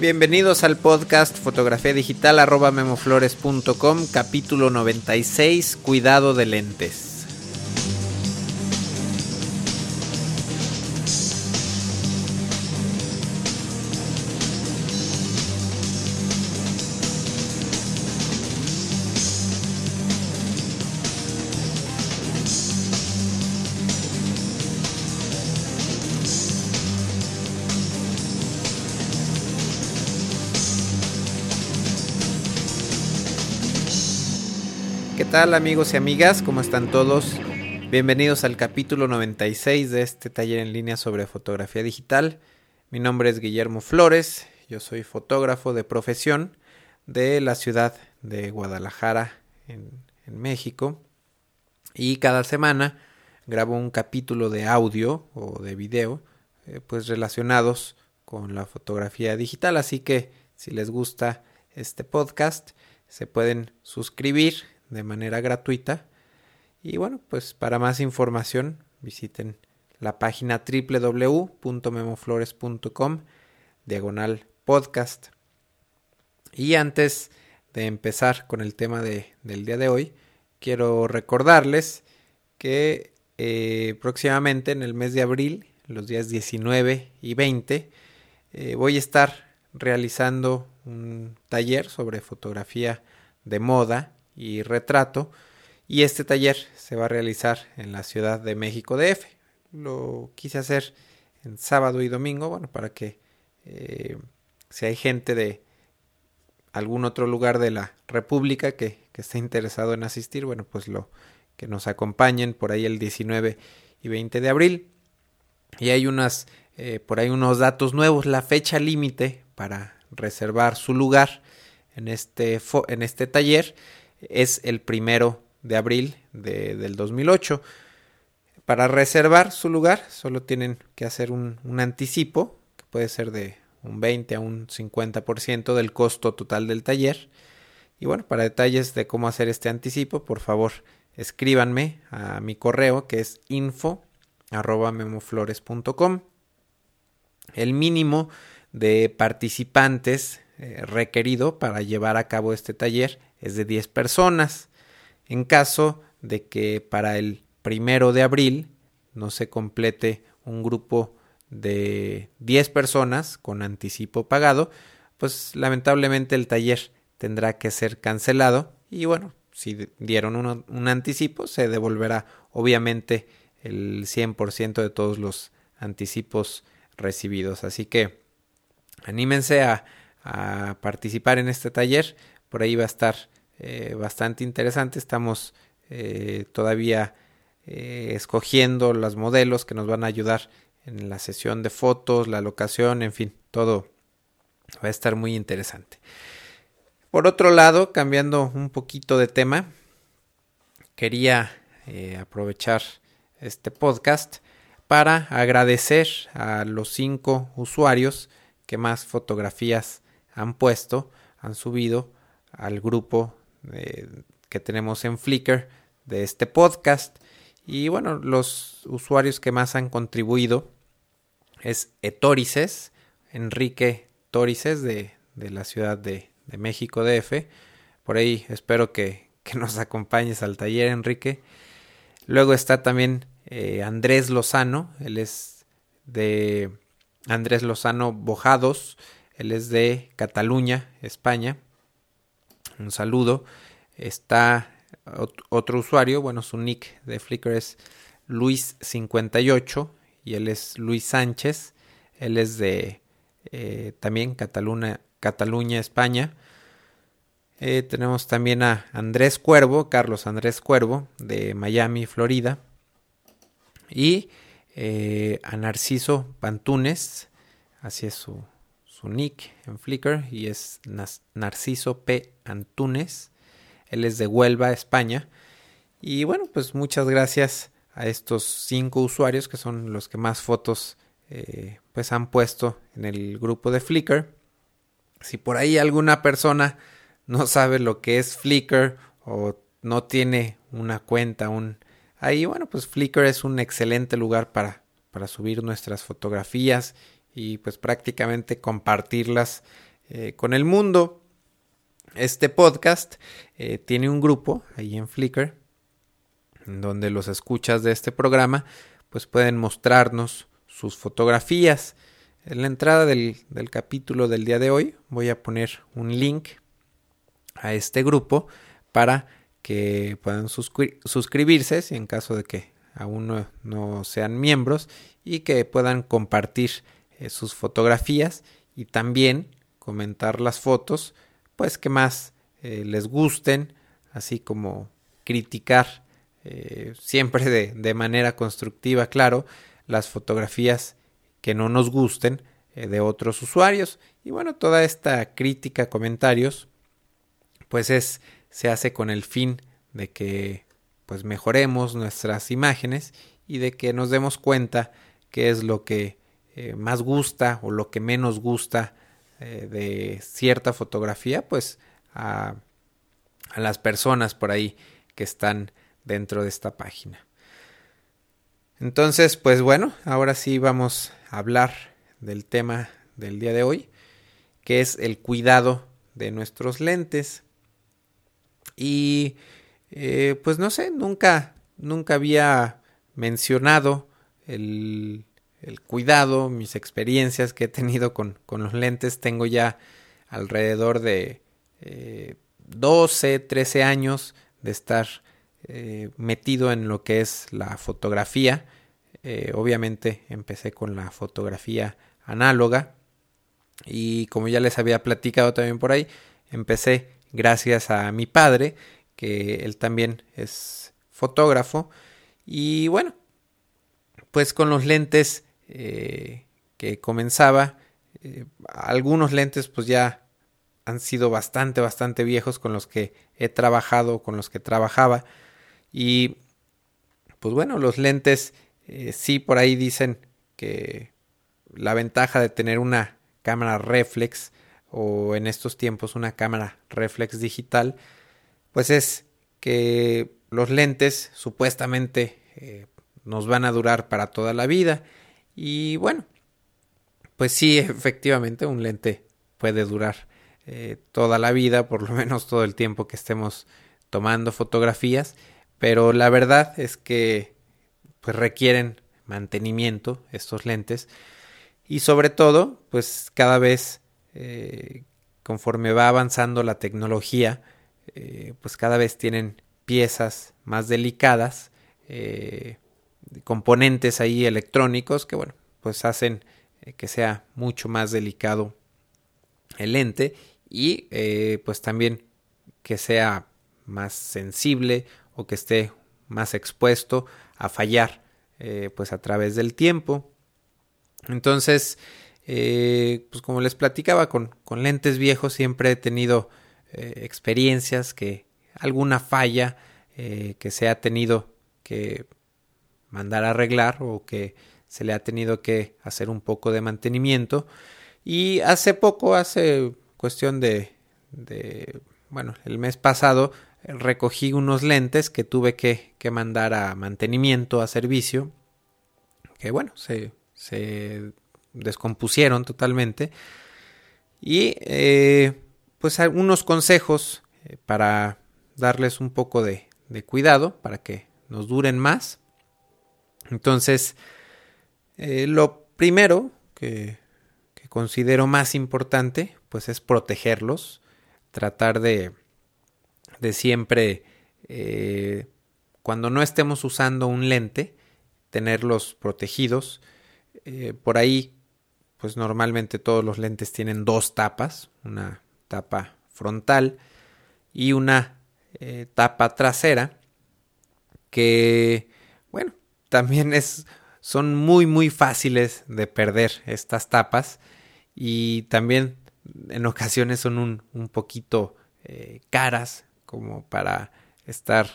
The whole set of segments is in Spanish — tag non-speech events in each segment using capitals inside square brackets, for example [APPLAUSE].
Bienvenidos al podcast fotografía digital arroba memoflores.com capítulo 96 Cuidado de lentes. Amigos y amigas? ¿Cómo están todos? Bienvenidos al capítulo 96 de este taller en línea sobre fotografía digital. Mi nombre es Guillermo Flores, yo soy fotógrafo de profesión de la ciudad de Guadalajara en, México y cada semana grabo un capítulo de audio o de video eh, pues relacionados con la fotografía digital así que si les gusta este podcast se pueden suscribir de manera gratuita. Y bueno, pues para más información visiten la página www.memoflores.com diagonal podcast. Y antes de empezar con el tema de, del día de hoy, quiero recordarles que eh, próximamente en el mes de abril, los días 19 y 20, eh, voy a estar realizando un taller sobre fotografía de moda y retrato. Y este taller se va a realizar en la Ciudad de México DF. Lo quise hacer en sábado y domingo, bueno, para que eh, si hay gente de algún otro lugar de la República que, que esté interesado en asistir, bueno, pues lo que nos acompañen por ahí el 19 y 20 de abril. Y hay unas, eh, por ahí unos datos nuevos, la fecha límite para reservar su lugar en este, en este taller es el primero de abril de, del 2008. Para reservar su lugar solo tienen que hacer un, un anticipo, que puede ser de un 20 a un 50% del costo total del taller. Y bueno, para detalles de cómo hacer este anticipo, por favor escríbanme a mi correo que es info memoflores.com. El mínimo de participantes eh, requerido para llevar a cabo este taller es de 10 personas. En caso de que para el primero de abril no se complete un grupo de 10 personas con anticipo pagado, pues lamentablemente el taller tendrá que ser cancelado y bueno, si dieron un anticipo se devolverá obviamente el 100% de todos los anticipos recibidos. Así que anímense a, a participar en este taller por ahí va a estar eh, bastante interesante. Estamos eh, todavía eh, escogiendo los modelos que nos van a ayudar en la sesión de fotos, la locación, en fin, todo va a estar muy interesante. Por otro lado, cambiando un poquito de tema, quería aprovechar este podcast para agradecer a los cinco usuarios que más fotografías han puesto, han subido al grupo que tenemos en Flickr de este podcast. Y bueno, los usuarios que más han contribuido es Etorices, Enrique Torices de, de la Ciudad de, de, México DF. Por ahí espero que, que, nos acompañes al taller, Enrique. Luego está también eh, Andrés Lozano, él es de Andrés Lozano Bojados, él es de Cataluña, España. Un saludo. Está otro usuario, bueno, su nick de Flickr es Luis58 y él es Luis Sánchez. Él es de eh, también Cataluña, Cataluña España. Eh, tenemos también a Andrés Cuervo, Carlos Andrés Cuervo, de Miami, Florida. Y eh, a Narciso Pantunes, así es su, su nick en Flickr y es Narciso P. Antunes. Él es de Huelva, España. Y bueno, pues muchas gracias a estos cinco usuarios que son los que más fotos eh, pues han puesto en el grupo de Flickr. Si por ahí alguna persona no sabe lo que es Flickr o no tiene una cuenta, un ahí bueno, pues Flickr es un excelente lugar para, para subir nuestras fotografías y pues prácticamente compartirlas con el mundo. Este podcast tiene un grupo ahí en Flickr, donde los escuchas de este programa pues pueden mostrarnos sus fotografías. En la entrada del, del capítulo del día de hoy voy a poner un link a este grupo para que puedan suscribirse si en caso de que aún no, sean miembros y que puedan compartir eh, sus fotografías y también comentar las fotos pues que más eh, les gusten así como criticar eh, siempre de, de, manera constructiva claro las fotografías que no nos gusten de otros usuarios. Y bueno toda esta crítica comentarios pues es se hace con el fin de que pues mejoremos nuestras imágenes y de que nos demos cuenta qué es lo que eh, más gusta o lo que menos gusta eh, de cierta fotografía pues a, las personas por ahí que están dentro de esta página. Entonces, pues bueno, ahora sí vamos a hablar del tema del día de hoy, que es el cuidado de nuestros lentes. Y eh, pues no sé, nunca, nunca había mencionado el, el, cuidado, mis experiencias que he tenido con, con los lentes. Tengo ya alrededor de eh, 12, 13 años de estar eh, metido en lo que es la fotografía. Eh, obviamente empecé con la fotografía análoga y como ya les había platicado también por ahí, empecé gracias a mi padre, que él también es fotógrafo. Y bueno, pues con los lentes eh, que comenzaba, eh, algunos lentes pues ya han sido bastante, bastante viejos con los que he trabajado, con los que trabajaba. Y pues bueno, los lentes eh, sí por ahí dicen que la ventaja de tener una cámara reflex o en estos tiempos una cámara reflex digital, pues es que los lentes supuestamente eh, nos van a durar para toda la vida y bueno, pues sí, [LAUGHS] efectivamente un lente puede durar eh, toda la vida, por lo menos todo el tiempo que estemos tomando fotografías, pero la verdad es que pues requieren mantenimiento estos lentes y sobre todo pues cada vez eh, conforme va avanzando la tecnología, eh, pues cada vez tienen piezas más delicadas, componentes ahí electrónicos que bueno, pues hacen que sea mucho más delicado el lente y pues también que sea más sensible o que esté más expuesto a fallar pues a través del tiempo. Entonces, eh, pues como les platicaba, con, con, lentes viejos siempre he tenido eh, experiencias que alguna falla eh, que se ha tenido que mandar a arreglar o que se le ha tenido que hacer un poco de mantenimiento. Y hace poco, hace cuestión de, de bueno, el mes pasado recogí unos lentes que tuve que, que mandar a mantenimiento, a servicio, que bueno, se, se descompusieron totalmente. Y eh, pues algunos consejos eh, para darles un poco de, cuidado para que nos duren más. Entonces, eh, lo primero que, considero más importante, pues es protegerlos, tratar de, de siempre, cuando no estemos usando un lente, tenerlos protegidos. por ahí pues normalmente todos los lentes tienen dos tapas, una tapa frontal y una eh, tapa trasera que bueno también es son muy muy fáciles de perder estas tapas y también en ocasiones son un, un poquito eh, caras como para estar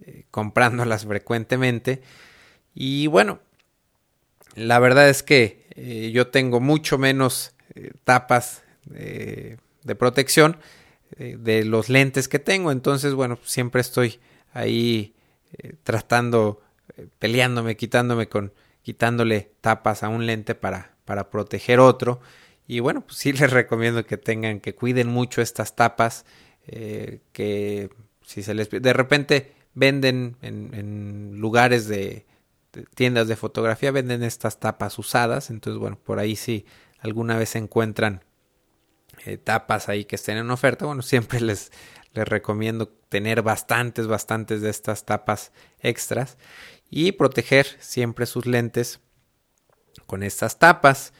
eh, comprándolas frecuentemente y bueno la verdad es que eh, yo tengo mucho menos tapas de protección de los lentes que tengo. Entonces, bueno, siempre estoy ahí tratando, peleándome, quitándome con, quitándole tapas a un lente para, para proteger otro. Y bueno, pues sí [LAUGHS] les recomiendo que tengan, que cuiden mucho estas tapas, eh, que si se les... De repente venden en, lugares de, tiendas de fotografía, venden estas tapas usadas, entonces bueno, por ahí si alguna vez encuentran eh, tapas ahí que estén en oferta, bueno, siempre les, les recomiendo tener bastantes, bastantes de estas tapas extras y proteger siempre sus lentes con estas tapas.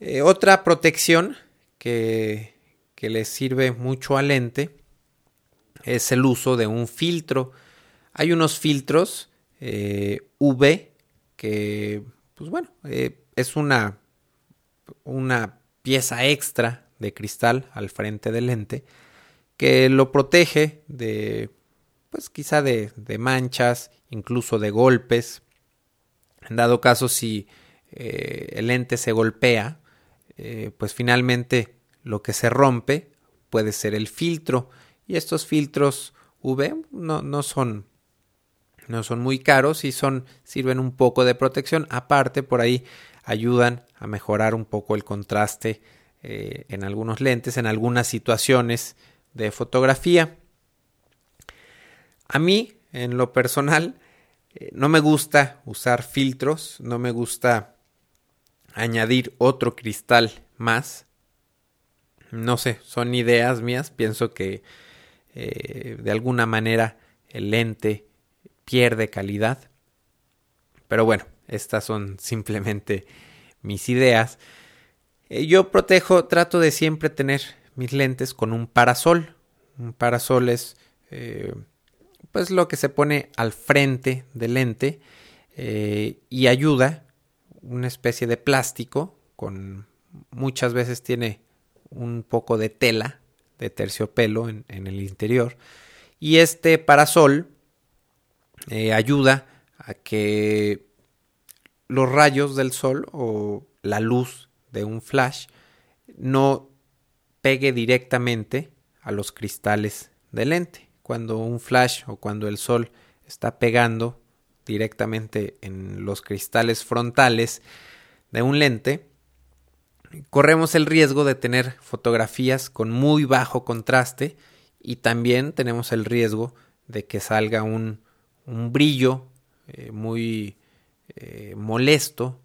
Eh, otra protección que, que les sirve mucho al lente es el uso de un filtro. Hay unos filtros eh, UV que, pues bueno, eh, es una, una pieza extra de cristal al frente del lente que lo protege de, pues quizá de, manchas, incluso de golpes. En dado caso, si el lente se golpea, eh, pues finalmente lo que se rompe puede ser el filtro. Y estos filtros UV no, no son no son muy caros y son sirven un poco de protección. Aparte por ahí ayudan a mejorar un poco el contraste eh, en algunos lentes en algunas situaciones de fotografía a mí en lo personal eh, no me gusta usar filtros no me gusta añadir otro cristal más. No sé, son ideas mías. Pienso que eh, de alguna manera el lente pierde calidad. Pero bueno, estas son [LAUGHS] simplemente mis ideas. Eh, yo protejo, trato de siempre tener mis lentes con un parasol. Un parasol es pues lo que se pone al frente del lente y ayuda una especie de plástico con muchas veces tiene un poco de tela de terciopelo en, el interior y este parasol eh, ayuda a que los rayos del sol o la luz de un flash no pegue directamente a los cristales del lente. Cuando un flash o cuando el sol está pegando directamente en los cristales frontales de un lente, corremos el riesgo de tener fotografías con muy bajo contraste y también tenemos el riesgo de que salga un, un brillo eh, muy eh, molesto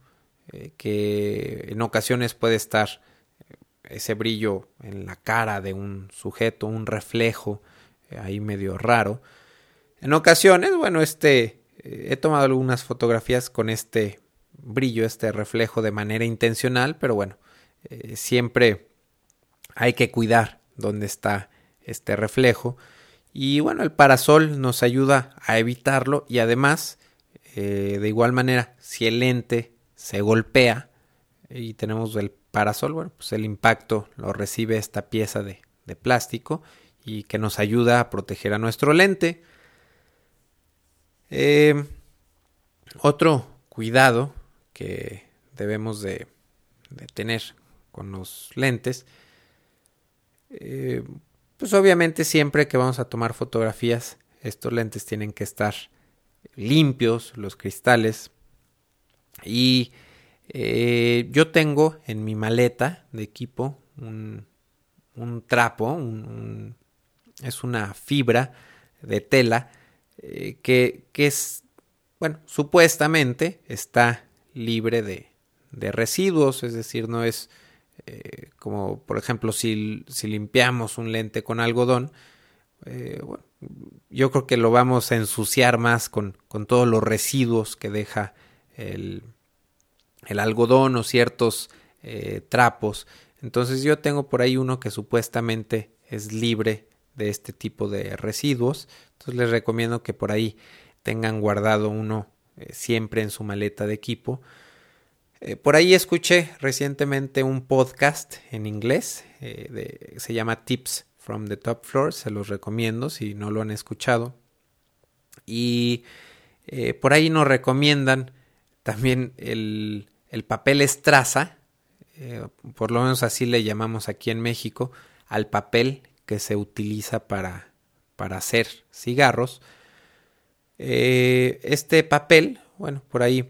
eh, que en ocasiones puede estar ese brillo en la cara de un sujeto, un reflejo ahí medio raro. En ocasiones, bueno, este he tomado algunas fotografías con este brillo, este reflejo de manera intencional, pero bueno, eh, siempre hay que cuidar dónde está este reflejo. Y bueno, el parasol nos ayuda a evitarlo y además, eh, de igual manera, si el lente se golpea y tenemos el parasol, bueno, pues el impacto lo recibe esta pieza de plástico y que nos ayuda a proteger a nuestro lente. Eh, otro cuidado que debemos de, tener con los lentes, eh, pues obviamente siempre que vamos a tomar fotografías, estos lentes tienen que estar limpios, los cristales. Y eh, yo tengo en mi maleta de equipo un, trapo, es una fibra de tela eh, que, es, bueno, supuestamente está libre de, de residuos, es decir, no es eh, como, por ejemplo, si, si, limpiamos un lente con algodón, eh, yo creo que lo vamos a ensuciar más con, con todos los residuos que deja el, el algodón o ciertos trapos. Entonces yo tengo por ahí uno que supuestamente es libre de este tipo de residuos. Entonces les recomiendo que por ahí tengan guardado uno eh, siempre en su maleta de equipo. Eh, por ahí escuché recientemente un podcast en inglés, eh, se llama Tips from the Top Floor, se los recomiendo si no lo han escuchado. Y por ahí nos recomiendan también el, el papel estraza, por lo menos así le llamamos aquí en México, al papel que se utiliza para, para hacer cigarros. Eh, este papel, bueno, por ahí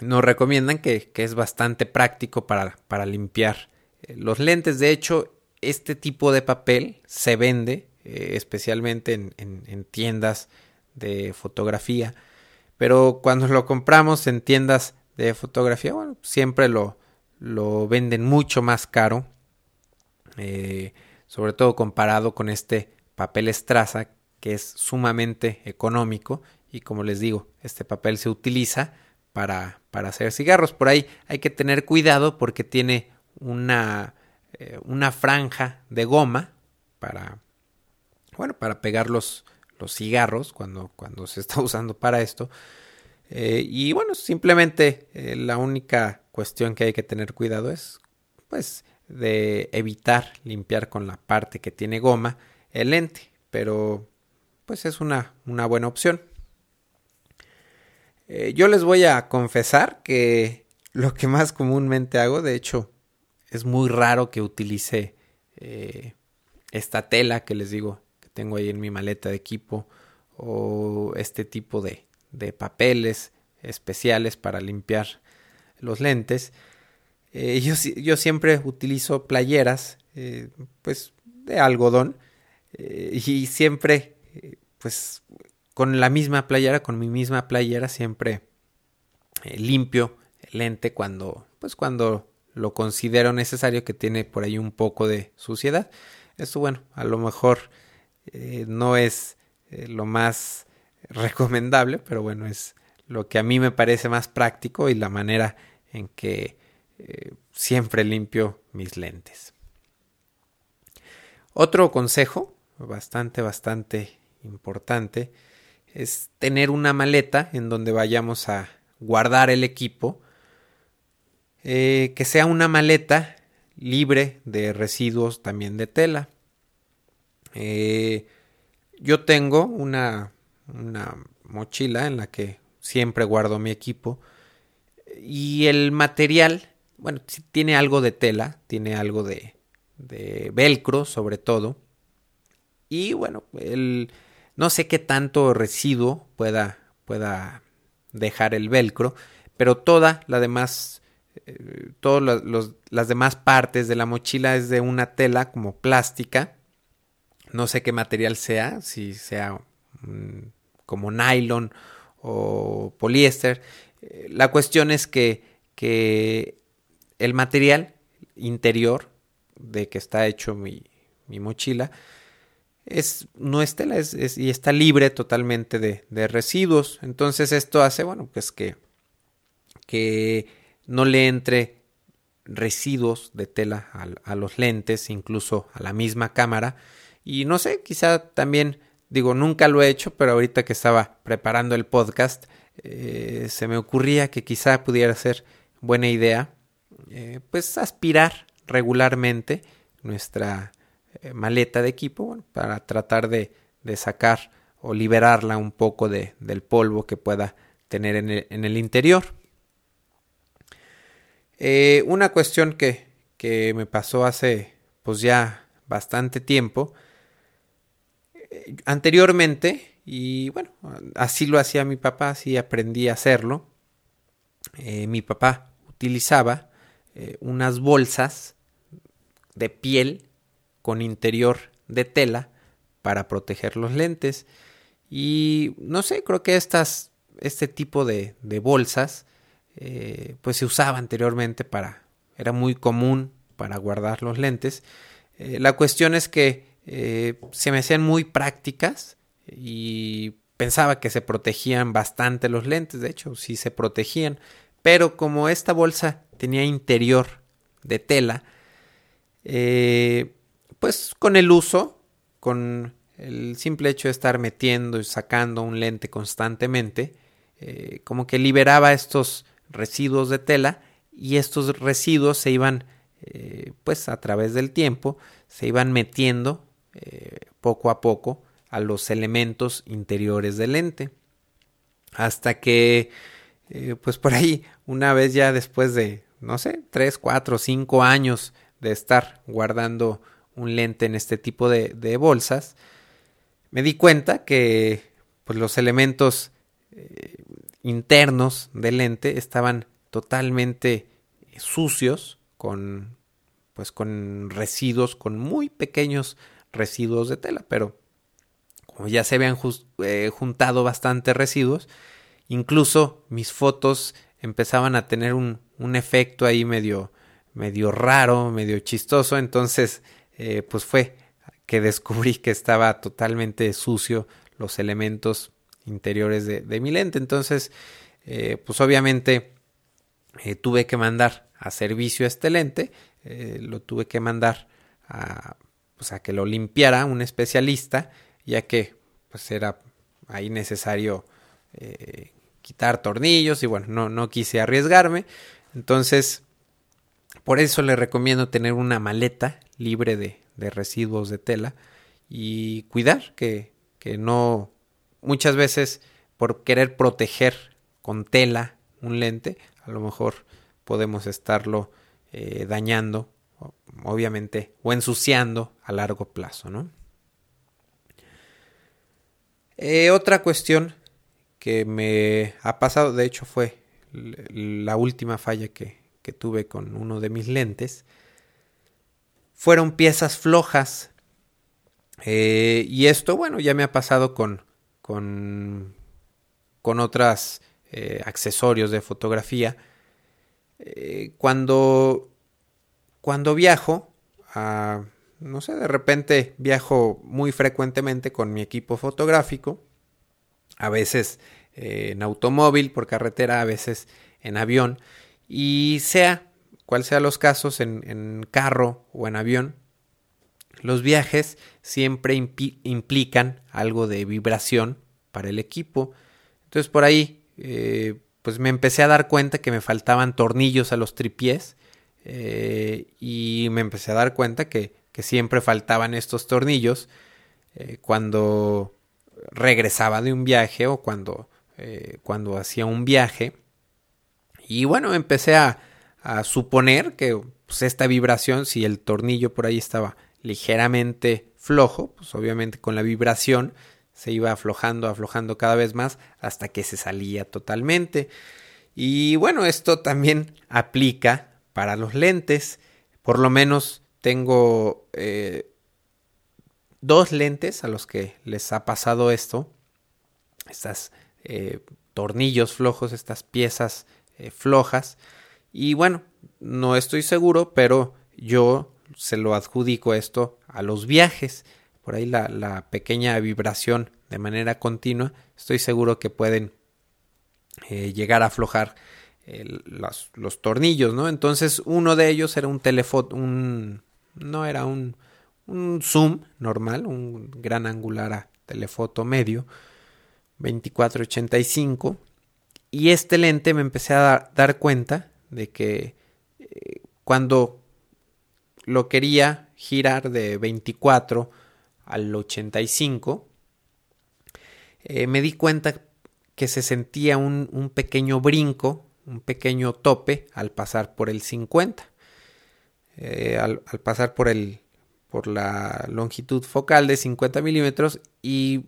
nos recomiendan que, es bastante práctico para, para limpiar eh, los lentes. De hecho, este tipo de papel se vende eh, especialmente en, en, tiendas de fotografía. Pero cuando lo compramos en tiendas de fotografía, bueno, siempre lo, lo venden mucho más caro. Sobre todo comparado con este papel estraza que es sumamente económico y como les digo, este papel se utiliza para, para hacer cigarros. Por ahí hay que tener cuidado porque tiene una, eh, una franja de goma para, bueno, para pegar los, los cigarros cuando, cuando se está [LAUGHS] usando para esto. Eh, y bueno, simplemente eh, la única cuestión que hay que tener cuidado es, pues, de evitar limpiar con la parte que tiene goma el lente. Pero, pues, es una, una buena opción. Eh, yo les voy a confesar que [LAUGHS] lo que más comúnmente hago, de hecho, es muy raro que utilice eh, esta tela que les digo que tengo ahí en mi maleta de equipo o este tipo de, de papeles especiales para limpiar los lentes. Eh, yo, yo, siempre utilizo playeras, pues de algodón, y siempre, pues con la misma playera, con mi misma playera, siempre eh, limpio el lente cuando, pues cuando lo considero necesario que tiene por ahí un poco de suciedad. Esto, bueno, a lo mejor eh, no es eh, lo más recomendable, pero bueno, es lo que a mí me parece más práctico y la manera en que siempre limpio mis lentes. Otro consejo, bastante, bastante importante, es tener una maleta en donde vayamos a guardar el equipo, eh, que sea una maleta libre de residuos también de tela. Eh, yo tengo una mochila en la que siempre guardo mi equipo y el material, bueno, tiene algo de tela, tiene algo de, de velcro sobre todo. Y bueno, el, no sé qué tanto residuo pueda, pueda dejar el velcro, pero toda la demás, eh, todas las demás partes de la mochila es de una tela como plástica. No sé qué material sea, si sea como nylon o poliéster. Eh, la cuestión es que, que el material interior de que está hecho mi, mi mochila es, no es tela es, y está libre totalmente de, de, residuos. Entonces esto hace, bueno, pues que, que no le entre residuos de tela a, los lentes, incluso a la misma cámara. Y no sé, quizá también, digo, nunca lo he hecho, pero ahorita que estaba preparando el podcast, eh, se me ocurría que quizá pudiera ser buena idea, eh, pues aspirar regularmente nuestra eh, maleta de equipo para tratar de, de, sacar o liberarla un poco de, del polvo que pueda tener en el, en el interior. Eh, una cuestión que, que, me pasó hace pues ya bastante tiempo. Anteriormente, y bueno, así lo hacía mi papá, así aprendí a hacerlo. mi papá utilizaba unas bolsas de piel con interior de tela para proteger los lentes. Y no sé, creo que estas, este tipo de, de bolsas eh, pues se usaba anteriormente para, era muy común para guardar los lentes. Eh, la cuestión es que eh, se me hacían muy prácticas y pensaba que se protegían bastante los lentes, de hecho sí se protegían, pero como esta bolsa tenía interior de tela, eh, pues con el uso, con el simple hecho de estar metiendo y sacando un lente constantemente, eh, como que liberaba estos residuos de tela y estos residuos se iban, eh, pues a través del tiempo, se iban metiendo poco a poco a los elementos interiores del lente. Hasta que, pues por ahí, una vez ya después de, no sé, 3, 4, 5 años de estar guardando un lente en este tipo de, bolsas, me di cuenta que pues, los elementos eh, internos del lente estaban totalmente sucios con pues con residuos, con muy pequeños residuos de tela, pero como ya se habían eh, juntado bastantes residuos, incluso mis fotos empezaban a tener un, un efecto ahí medio, medio raro, medio chistoso, entonces eh, pues fue que descubrí que estaba totalmente sucio los elementos interiores de, de mi lente, entonces eh, pues obviamente tuve que mandar a servicio este lente eh, lo tuve que mandar a, pues a que lo limpiara un especialista, ya que pues era ahí necesario eh, quitar tornillos y bueno, no, no quise arriesgarme. Entonces, por eso le recomiendo tener una maleta libre de, de residuos de tela y cuidar que, que no muchas veces por querer proteger con tela un lente, a lo mejor podemos estarlo eh, dañando, obviamente, o ensuciando a largo plazo, ¿no? Eh, otra cuestión me ha pasado, de hecho fue la última falla que, que tuve con uno de mis lentes, fueron piezas flojas. Eh, y esto, bueno, ya me ha pasado con, con, con otros accesorios de fotografía eh, cuando, cuando viajo, no sé, de repente viajo muy frecuentemente con mi equipo fotográfico, a veces eh, en automóvil, por carretera, a veces en avión, y sea cual sea los casos, en, en carro o en avión, los viajes siempre implican algo de vibración para el equipo. Entonces por ahí eh, pues me empecé a dar cuenta que me faltaban tornillos a los tripiés eh, y me empecé a dar cuenta que, siempre faltaban estos tornillos cuando regresaba de un viaje o cuando, eh, cuando hacía un viaje. Y bueno, empecé a, suponer que pues, esta vibración, si el tornillo por ahí estaba ligeramente flojo, pues obviamente con la vibración se iba aflojando, aflojando cada vez más hasta que se salía totalmente. Y bueno, esto también aplica para los lentes. Por lo menos tengo eh, dos lentes a los que les ha pasado esto. Estas eh, tornillos flojos, estas piezas eh, flojas. Y bueno, no estoy seguro, pero yo se lo adjudico esto a los viajes por ahí la, pequeña vibración de manera continua, estoy seguro que pueden eh, llegar a aflojar los, tornillos, ¿no? Entonces uno de ellos era un teléfono, un, no era un, un zoom normal, un gran angular a telefoto medio, 2485, y este lente me empecé a dar cuenta de que eh, cuando lo quería girar de 24 al 85, eh, me di cuenta que se sentía un, un, pequeño brinco, un pequeño tope al pasar por el 50. Eh, al, pasar por, el, por la longitud focal de 50 milímetros y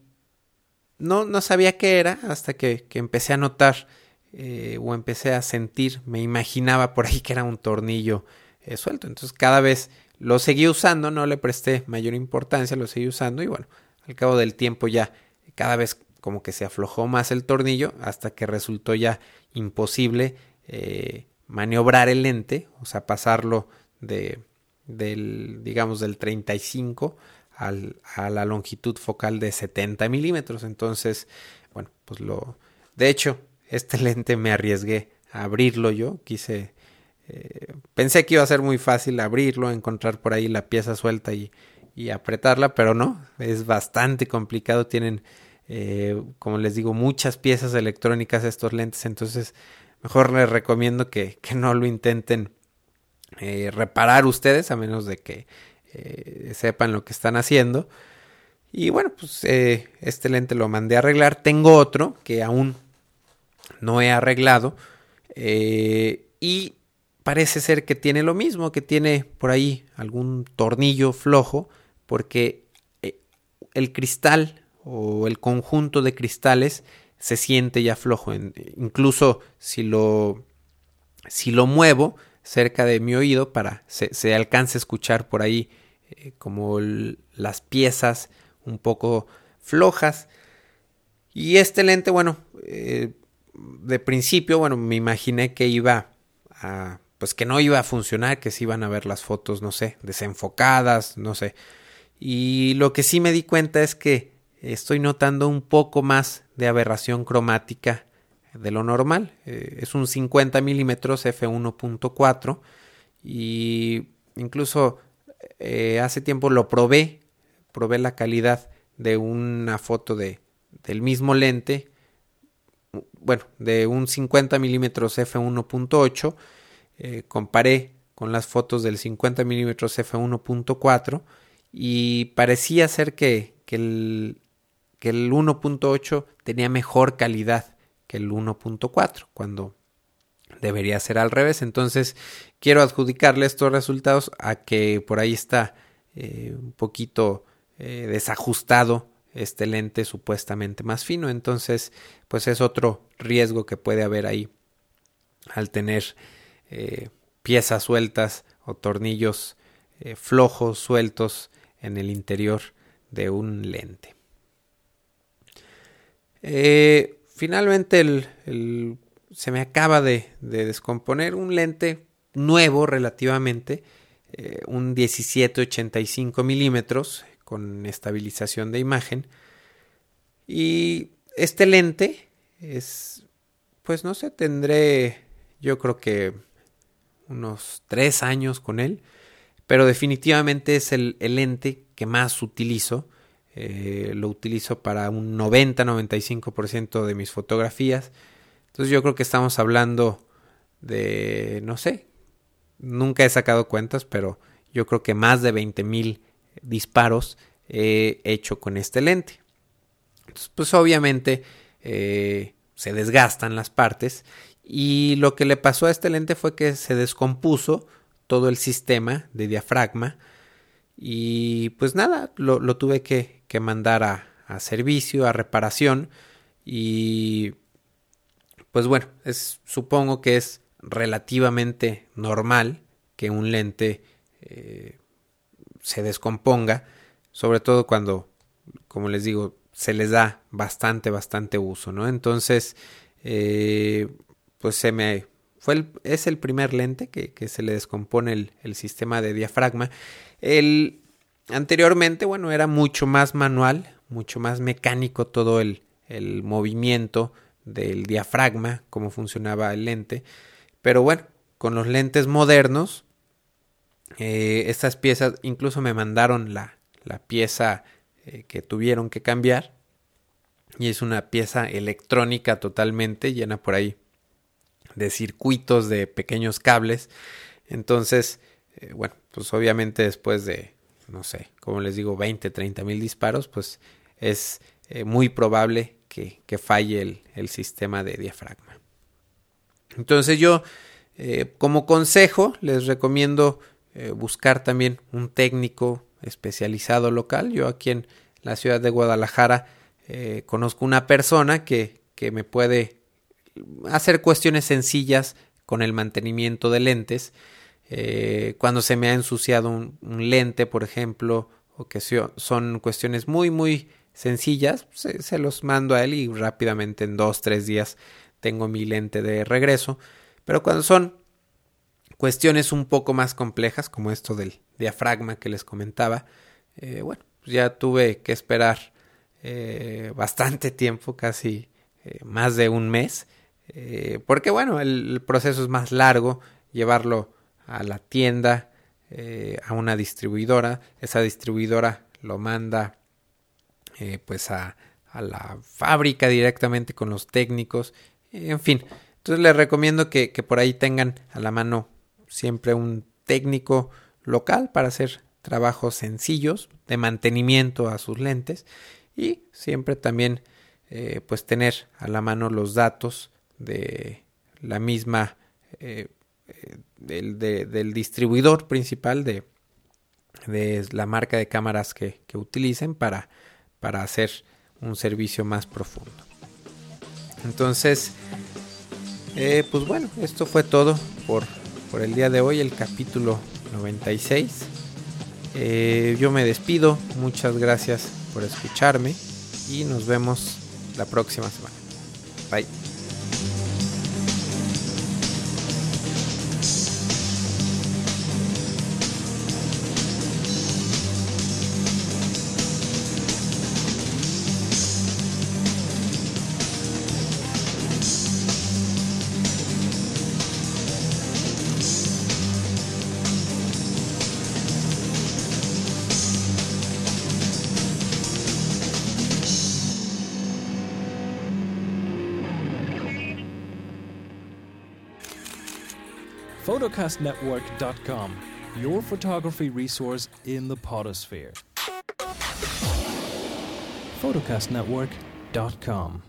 no, no sabía qué era hasta que, que empecé a notar eh, o empecé a sentir, me imaginaba por ahí que era un tornillo suelto. Entonces cada vez lo seguí usando, no le presté mayor importancia, lo seguí usando y bueno, al cabo del tiempo ya cada vez como que se aflojó más el tornillo hasta que resultó ya imposible eh, maniobrar el lente, o sea, pasarlo de del digamos del 35 a la longitud focal de 70 milímetros. Entonces, bueno, pues lo... De hecho, este [LAUGHS] lente me arriesgué a abrirlo yo, quise eh, pensé que iba a ser muy fácil abrirlo, encontrar por ahí la pieza suelta y, apretarla, pero no, es bastante complicado. Tienen, eh, como les digo, muchas piezas electrónicas estos lentes, entonces mejor les recomiendo que, no lo intenten eh, reparar ustedes, a menos de que sepan lo que están haciendo. Y bueno, pues este lente lo mandé a arreglar. Tengo otro que aún no he arreglado. y parece ser que tiene lo mismo, que tiene por ahí algún tornillo flojo, porque eh, el cristal o el conjunto de cristales se siente ya flojo. Incluso si lo si lo muevo cerca de mi oído para se, se alcance a escuchar por ahí eh, como las piezas un poco flojas. Y este lente, bueno, eh, de principio, bueno, me imaginé que iba a, pues que no iba a funcionar, que se iban a ver las fotos, no sé, desenfocadas, no sé. Y lo que sí me di cuenta es que estoy notando un poco más de aberración cromática de lo normal. Eh, es un 50 milímetros f1.4 y incluso eh, hace tiempo lo probé, probé la calidad de una foto de, del mismo lente, bueno, de un 50 milímetros f1.8, eh, comparé con las fotos del 50 milímetros f1.4 y parecía ser que, que el, que el 1.8 tenía mejor calidad que el 1.4, cuando debería ser al revés. Entonces, quiero adjudicarle estos resultados a que por ahí está eh, un poquito eh, desajustado este lente supuestamente más fino. Entonces, pues es otro riesgo que puede haber ahí al tener eh, piezas sueltas o tornillos flojos, sueltos en el interior de un lente. Finalmente el, se me acaba de, descomponer un lente nuevo relativamente, eh, un 1785 milímetros con estabilización de imagen. Y este lente es, pues no sé, tendré yo creo que unos tres años con él, pero definitivamente es el lente que más utilizo eh, lo utilizo para un 90-95% de mis fotografías. Entonces yo creo que estamos hablando de, no sé, nunca he sacado cuentas, pero yo creo que más de 20.000 disparos he hecho con este lente. Entonces, pues obviamente eh, se desgastan las partes y lo que le pasó a este lente fue que se descompuso todo el sistema de diafragma y pues nada, lo tuve que, que mandar a, servicio, a reparación y pues bueno, es, supongo que es relativamente normal que un lente eh, se descomponga, sobre todo cuando, como les digo, se les da bastante, bastante uso, ¿no? Entonces, eh, pues se me fue el, es el primer lente que, se le descompone el, sistema de diafragma. El, Anteriormente, bueno, era mucho más manual, mucho más mecánico todo el movimiento del diafragma, cómo funcionaba el lente. Pero bueno, con los lentes modernos, eh, estas piezas, incluso me mandaron la, la pieza eh, que tuvieron que cambiar. Y es una pieza electrónica totalmente llena por ahí de circuitos de pequeños cables. Entonces, eh, bueno, pues obviamente después de no sé, como les digo, 20, 30 mil disparos, pues es muy probable que, falle el, sistema de diafragma. Entonces yo, eh, como consejo, les recomiendo eh, buscar también un técnico especializado local. Yo aquí en la ciudad de Guadalajara conozco una persona que, que me puede hacer cuestiones sencillas con el mantenimiento de lentes eh, cuando se me ha ensuciado un, lente, por ejemplo, o que son cuestiones muy, muy sencillas, se, los mando a él y rápidamente en dos, tres días tengo mi lente de regreso. Pero cuando son cuestiones un poco más complejas, como esto del diafragma que les comentaba, eh, bueno, pues ya tuve que esperar eh, bastante tiempo, casi más de un mes, porque bueno, el proceso es más largo, llevarlo a la tienda, eh, a una distribuidora, esa distribuidora lo manda eh, pues a, a, la fábrica directamente con los técnicos, en fin. Entonces les recomiendo que, que por ahí tengan a la mano siempre un técnico local para hacer trabajos sencillos de mantenimiento a sus lentes y siempre también eh, pues tener a la mano los datos de la misma del, del distribuidor principal de, de, la marca de cámaras que, que utilicen para, para hacer un servicio más profundo. Entonces, Eh, pues bueno, esto fue todo por, por el día de hoy, el capítulo 96. Eh, yo me despido, muchas gracias por escucharme y nos vemos la próxima semana. Bye. photocastnetwork.com, your photography resource in the potosphere. photocastnetwork.com